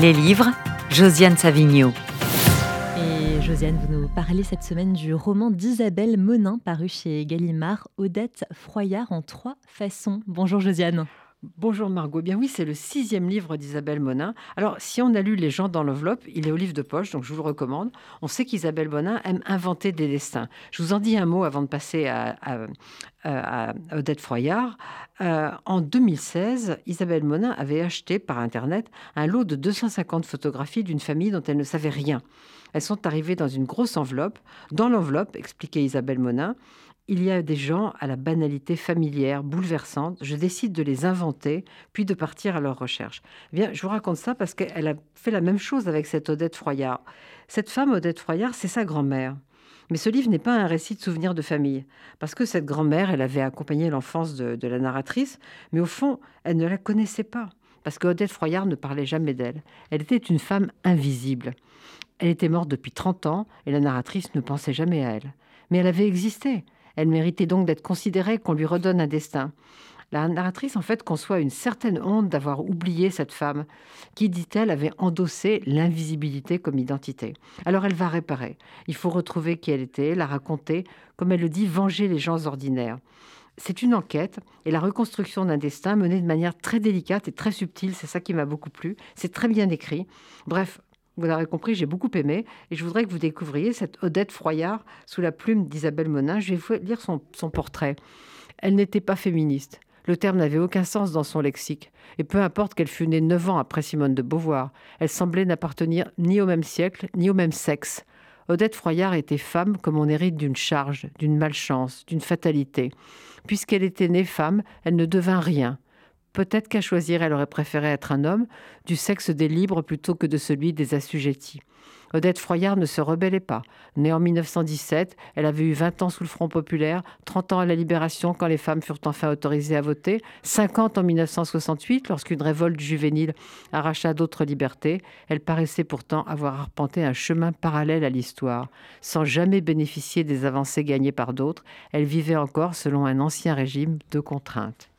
Les livres, Josiane Savigno. Et Josiane, vous nous parlez cette semaine du roman d'Isabelle Monin paru chez Gallimard, Odette Froyard en trois façons. Bonjour Josiane. Bonjour Margot. Bien oui, c'est le sixième livre d'Isabelle Monin. Alors, si on a lu Les gens dans l'enveloppe, il est au livre de poche, donc je vous le recommande. On sait qu'Isabelle Monin aime inventer des destins. Je vous en dis un mot avant de passer à, Odette Froyard. Euh, en 2016, Isabelle Monin avait acheté par Internet un lot de 250 photographies d'une famille dont elle ne savait rien. Elles sont arrivées dans une grosse enveloppe. Dans l'enveloppe, expliquait Isabelle Monin, il y a des gens à la banalité familière, bouleversante. Je décide de les inventer, puis de partir à leur recherche. Bien, je vous raconte ça parce qu'elle a fait la même chose avec cette Odette Froyard. Cette femme, Odette Froyard, c'est sa grand-mère. Mais ce livre n'est pas un récit de souvenirs de famille, parce que cette grand-mère, elle avait accompagné l'enfance de, de, la narratrice, mais au fond, elle ne la connaissait pas, parce que Odette Froyard ne parlait jamais d'elle. Elle était une femme invisible. Elle était morte depuis 30 ans, et la narratrice ne pensait jamais à elle. Mais elle avait existé. Elle méritait donc d'être considérée, qu'on lui redonne un destin. La narratrice, en fait, conçoit une certaine honte d'avoir oublié cette femme qui, dit-elle, avait endossé l'invisibilité comme identité. Alors elle va réparer. Il faut retrouver qui elle était, la raconter, comme elle le dit, venger les gens ordinaires. C'est une enquête et la reconstruction d'un destin menée de manière très délicate et très subtile. C'est ça qui m'a beaucoup plu. C'est très bien écrit. Bref, vous l'aurez compris, j'ai beaucoup aimé et je voudrais que vous découvriez cette Odette Froyard sous la plume d'Isabelle Monin. Je vais vous lire son, son portrait. Elle n'était pas féministe. Le terme n'avait aucun sens dans son lexique. Et peu importe qu'elle fût née neuf ans après Simone de Beauvoir, elle semblait n'appartenir ni au même siècle, ni au même sexe. Odette Froyard était femme comme on hérite d'une charge, d'une malchance, d'une fatalité. Puisqu'elle était née femme, elle ne devint rien. Peut-être qu'à choisir, elle aurait préféré être un homme, du sexe des libres plutôt que de celui des assujettis. Odette Froyard ne se rebellait pas. Née en 1917, elle avait eu 20 ans sous le Front populaire, 30 ans à la Libération quand les femmes furent enfin autorisées à voter, 50 en 1968 lorsqu'une révolte juvénile arracha d'autres libertés. Elle paraissait pourtant avoir arpenté un chemin parallèle à l'histoire. Sans jamais bénéficier des avancées gagnées par d'autres, elle vivait encore selon un ancien régime de contraintes.